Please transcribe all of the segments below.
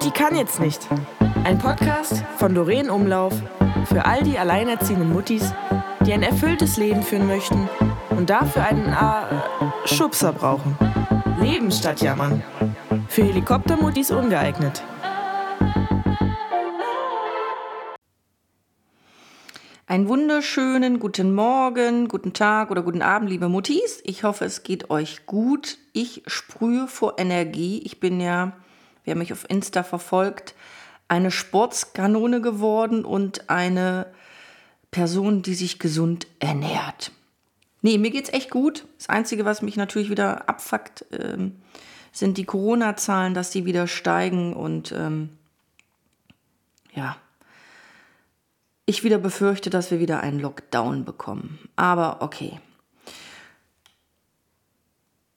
Mutti kann jetzt nicht. Ein Podcast von Doreen Umlauf für all die alleinerziehenden Muttis, die ein erfülltes Leben führen möchten und dafür einen äh, Schubser brauchen. Leben statt Jammern. Für Helikoptermuttis ungeeignet. Einen wunderschönen guten Morgen, guten Tag oder guten Abend, liebe Muttis. Ich hoffe, es geht euch gut. Ich sprühe vor Energie. Ich bin ja, wer mich auf Insta verfolgt, eine Sportskanone geworden und eine Person, die sich gesund ernährt. Nee, mir geht's echt gut. Das Einzige, was mich natürlich wieder abfuckt, ähm, sind die Corona-Zahlen, dass die wieder steigen und ähm, ja, ich wieder befürchte, dass wir wieder einen Lockdown bekommen. Aber okay.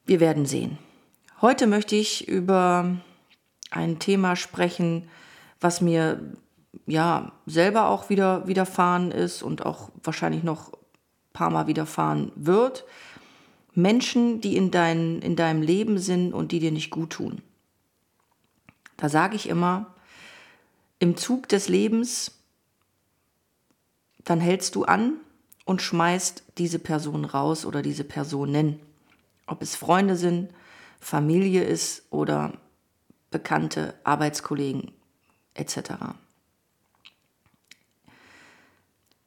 Wir werden sehen. Heute möchte ich über ein Thema sprechen, was mir ja selber auch wieder widerfahren ist und auch wahrscheinlich noch ein paar Mal widerfahren wird. Menschen, die in, dein, in deinem Leben sind und die dir nicht gut tun. Da sage ich immer, im Zug des Lebens dann hältst du an und schmeißt diese Person raus oder diese Personen. Ob es Freunde sind, Familie ist oder Bekannte, Arbeitskollegen etc.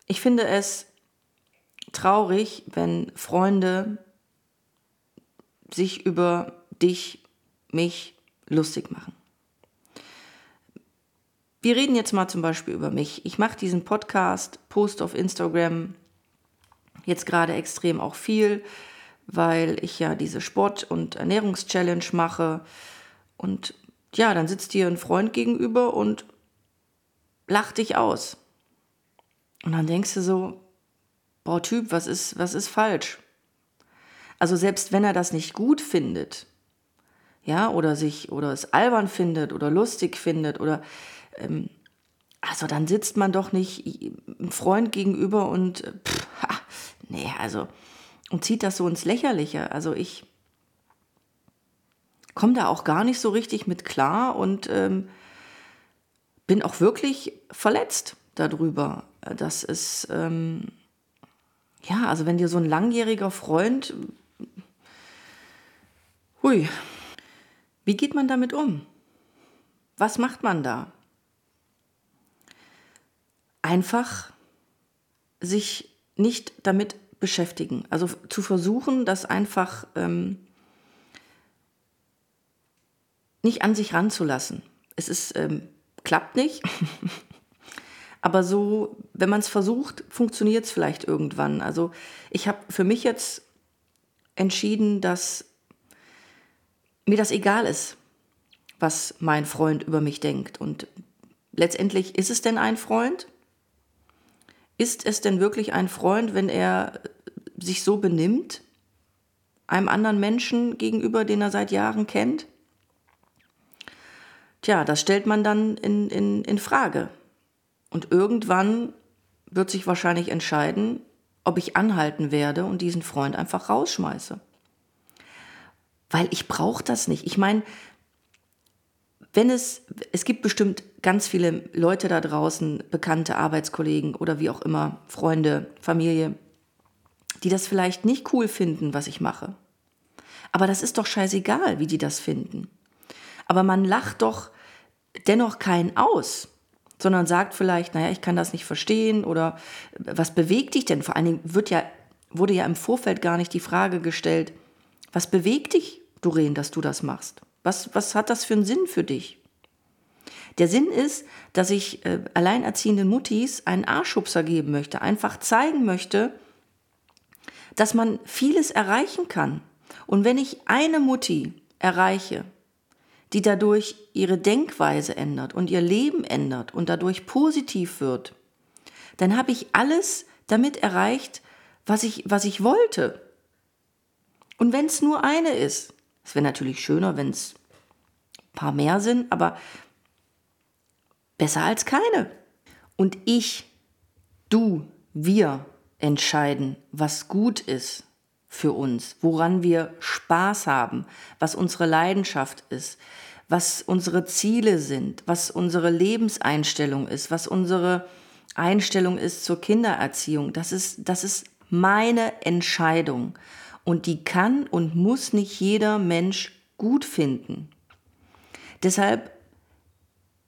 Ich finde es traurig, wenn Freunde sich über dich, mich lustig machen. Wir reden jetzt mal zum Beispiel über mich. Ich mache diesen Podcast, post auf Instagram jetzt gerade extrem auch viel, weil ich ja diese Sport- und Ernährungschallenge mache. Und ja, dann sitzt dir ein Freund gegenüber und lacht dich aus. Und dann denkst du so, boah Typ, was ist, was ist falsch? Also selbst wenn er das nicht gut findet, ja, oder sich, oder es albern findet oder lustig findet oder ähm, also dann sitzt man doch nicht einem Freund gegenüber und äh, pff, ha, nee, also und zieht das so ins Lächerliche. Also ich komme da auch gar nicht so richtig mit klar und ähm, bin auch wirklich verletzt darüber. dass es, ähm, ja, also wenn dir so ein langjähriger Freund, hui, wie geht man damit um? Was macht man da? einfach sich nicht damit beschäftigen. Also zu versuchen, das einfach ähm, nicht an sich ranzulassen. Es ist, ähm, klappt nicht. Aber so, wenn man es versucht, funktioniert es vielleicht irgendwann. Also ich habe für mich jetzt entschieden, dass mir das egal ist, was mein Freund über mich denkt. Und letztendlich ist es denn ein Freund? Ist es denn wirklich ein Freund, wenn er sich so benimmt, einem anderen Menschen gegenüber, den er seit Jahren kennt? Tja, das stellt man dann in, in, in Frage. Und irgendwann wird sich wahrscheinlich entscheiden, ob ich anhalten werde und diesen Freund einfach rausschmeiße. Weil ich brauche das nicht. Ich meine, wenn es, es gibt bestimmt ganz viele Leute da draußen, bekannte Arbeitskollegen oder wie auch immer, Freunde, Familie, die das vielleicht nicht cool finden, was ich mache. Aber das ist doch scheißegal, wie die das finden. Aber man lacht doch dennoch keinen aus, sondern sagt vielleicht, naja, ich kann das nicht verstehen oder was bewegt dich denn? Vor allen Dingen wird ja, wurde ja im Vorfeld gar nicht die Frage gestellt, was bewegt dich, Doreen, dass du das machst? Was, was hat das für einen Sinn für dich? Der Sinn ist, dass ich äh, alleinerziehenden Muttis einen Arschubser geben möchte, einfach zeigen möchte, dass man vieles erreichen kann. Und wenn ich eine Mutti erreiche, die dadurch ihre Denkweise ändert und ihr Leben ändert und dadurch positiv wird, dann habe ich alles damit erreicht, was ich, was ich wollte. Und wenn es nur eine ist, es wäre natürlich schöner, wenn es ein paar mehr sind, aber besser als keine. Und ich, du, wir entscheiden, was gut ist für uns, woran wir Spaß haben, was unsere Leidenschaft ist, was unsere Ziele sind, was unsere Lebenseinstellung ist, was unsere Einstellung ist zur Kindererziehung. Das ist, das ist meine Entscheidung. Und die kann und muss nicht jeder Mensch gut finden. Deshalb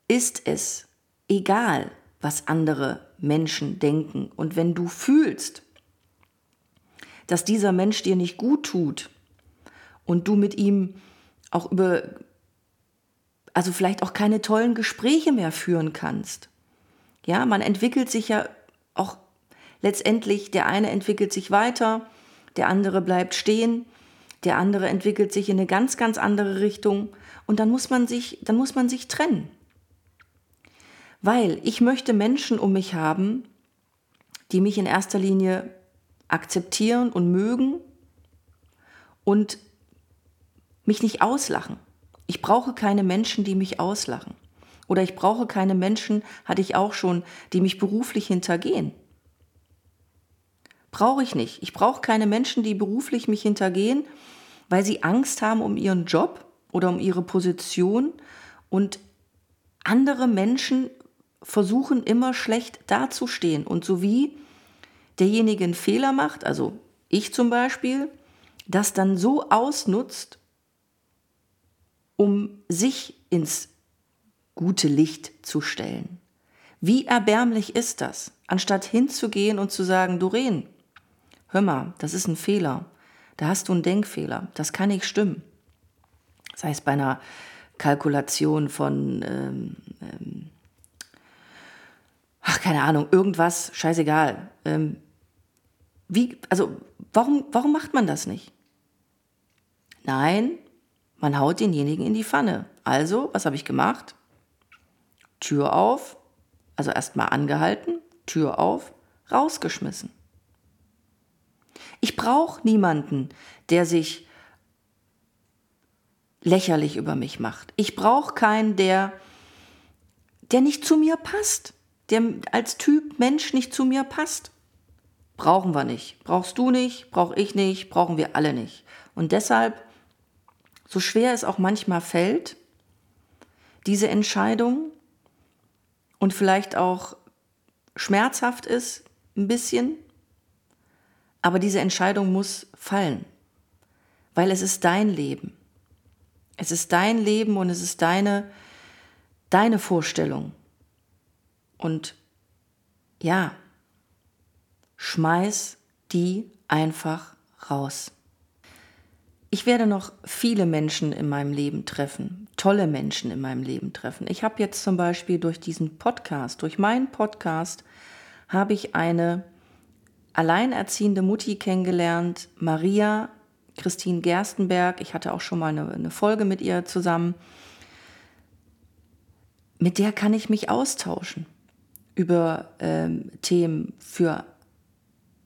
ist es egal, was andere Menschen denken. Und wenn du fühlst, dass dieser Mensch dir nicht gut tut und du mit ihm auch über, also vielleicht auch keine tollen Gespräche mehr führen kannst. Ja, man entwickelt sich ja auch letztendlich, der eine entwickelt sich weiter, der andere bleibt stehen, der andere entwickelt sich in eine ganz, ganz andere Richtung und dann muss man sich, dann muss man sich trennen. Weil ich möchte Menschen um mich haben, die mich in erster Linie akzeptieren und mögen und mich nicht auslachen. Ich brauche keine Menschen, die mich auslachen. Oder ich brauche keine Menschen, hatte ich auch schon, die mich beruflich hintergehen. Brauche ich nicht. Ich brauche keine Menschen, die beruflich mich hintergehen, weil sie Angst haben um ihren Job oder um ihre Position und andere Menschen versuchen immer schlecht dazustehen. Und so wie derjenige einen Fehler macht, also ich zum Beispiel, das dann so ausnutzt, um sich ins gute Licht zu stellen. Wie erbärmlich ist das, anstatt hinzugehen und zu sagen, Doreen, hör mal, das ist ein Fehler, da hast du einen Denkfehler, das kann nicht stimmen. Das heißt, bei einer Kalkulation von ähm, ähm, ach, keine Ahnung, irgendwas, scheißegal. Ähm, wie, also, warum, warum macht man das nicht? Nein, man haut denjenigen in die Pfanne. Also, was habe ich gemacht? Tür auf, also erstmal angehalten, Tür auf, rausgeschmissen. Ich brauche niemanden, der sich lächerlich über mich macht. Ich brauche keinen, der, der nicht zu mir passt der als Typ Mensch nicht zu mir passt. Brauchen wir nicht. Brauchst du nicht, brauche ich nicht, brauchen wir alle nicht. Und deshalb, so schwer es auch manchmal fällt, diese Entscheidung und vielleicht auch schmerzhaft ist, ein bisschen, aber diese Entscheidung muss fallen, weil es ist dein Leben. Es ist dein Leben und es ist deine, deine Vorstellung. Und ja, schmeiß die einfach raus. Ich werde noch viele Menschen in meinem Leben treffen, tolle Menschen in meinem Leben treffen. Ich habe jetzt zum Beispiel durch diesen Podcast, durch meinen Podcast, habe ich eine alleinerziehende Mutti kennengelernt, Maria Christine Gerstenberg. Ich hatte auch schon mal eine, eine Folge mit ihr zusammen. Mit der kann ich mich austauschen über ähm, Themen für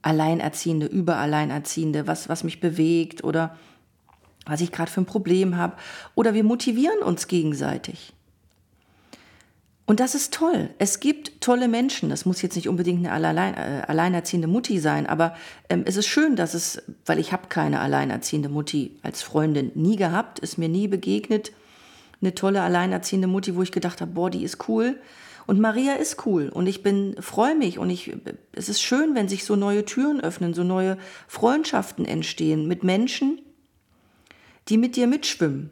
Alleinerziehende, über Alleinerziehende, was, was mich bewegt oder was ich gerade für ein Problem habe. Oder wir motivieren uns gegenseitig. Und das ist toll. Es gibt tolle Menschen. Das muss jetzt nicht unbedingt eine allein, äh, alleinerziehende Mutti sein, aber ähm, es ist schön, dass es, weil ich habe keine alleinerziehende Mutti als Freundin nie gehabt, ist mir nie begegnet, eine tolle alleinerziehende Mutti, wo ich gedacht habe, boah, die ist cool. Und Maria ist cool und ich bin freue mich und ich es ist schön, wenn sich so neue Türen öffnen, so neue Freundschaften entstehen mit Menschen, die mit dir mitschwimmen.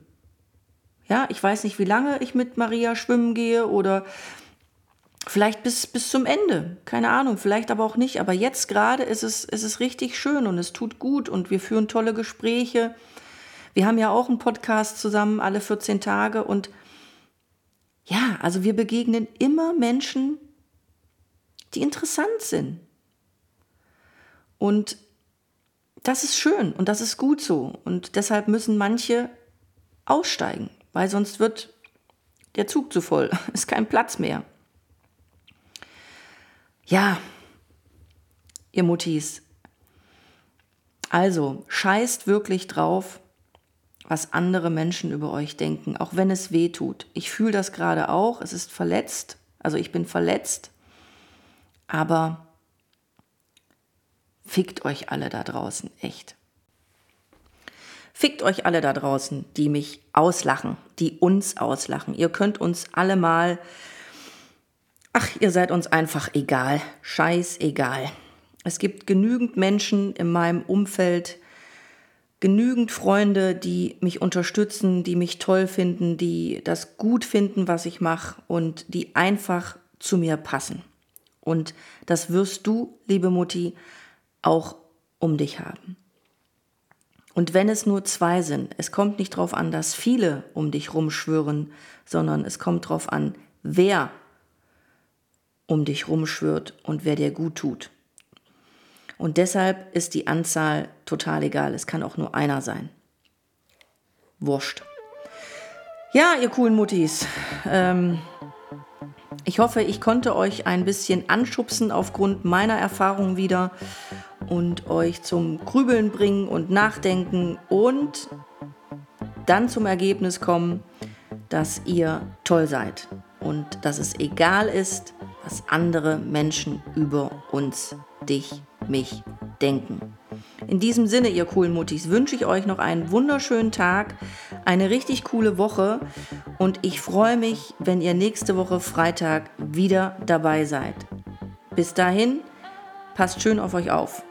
Ja, ich weiß nicht, wie lange ich mit Maria schwimmen gehe oder vielleicht bis, bis zum Ende. Keine Ahnung, vielleicht aber auch nicht. Aber jetzt gerade ist es, ist es richtig schön und es tut gut und wir führen tolle Gespräche. Wir haben ja auch einen Podcast zusammen alle 14 Tage und ja, also wir begegnen immer Menschen, die interessant sind. Und das ist schön und das ist gut so. Und deshalb müssen manche aussteigen, weil sonst wird der Zug zu voll, ist kein Platz mehr. Ja, ihr Muttis. Also, scheißt wirklich drauf, was andere Menschen über euch denken, auch wenn es weh tut. Ich fühle das gerade auch, es ist verletzt, also ich bin verletzt, aber fickt euch alle da draußen, echt. Fickt euch alle da draußen, die mich auslachen, die uns auslachen. Ihr könnt uns alle mal. Ach, ihr seid uns einfach egal. Scheißegal. Es gibt genügend Menschen in meinem Umfeld, genügend Freunde, die mich unterstützen, die mich toll finden, die das gut finden, was ich mache und die einfach zu mir passen. Und das wirst du, liebe Mutti, auch um dich haben. Und wenn es nur zwei sind, es kommt nicht darauf an, dass viele um dich rumschwören, sondern es kommt darauf an, wer um dich rumschwört und wer dir gut tut. Und deshalb ist die Anzahl total egal. Es kann auch nur einer sein. Wurscht. Ja, ihr coolen Muttis. Ähm, ich hoffe, ich konnte euch ein bisschen anschubsen aufgrund meiner Erfahrung wieder und euch zum Grübeln bringen und Nachdenken und dann zum Ergebnis kommen, dass ihr toll seid und dass es egal ist, was andere Menschen über uns, dich, mich denken. In diesem Sinne, ihr coolen Muttis, wünsche ich euch noch einen wunderschönen Tag, eine richtig coole Woche und ich freue mich, wenn ihr nächste Woche Freitag wieder dabei seid. Bis dahin, passt schön auf euch auf.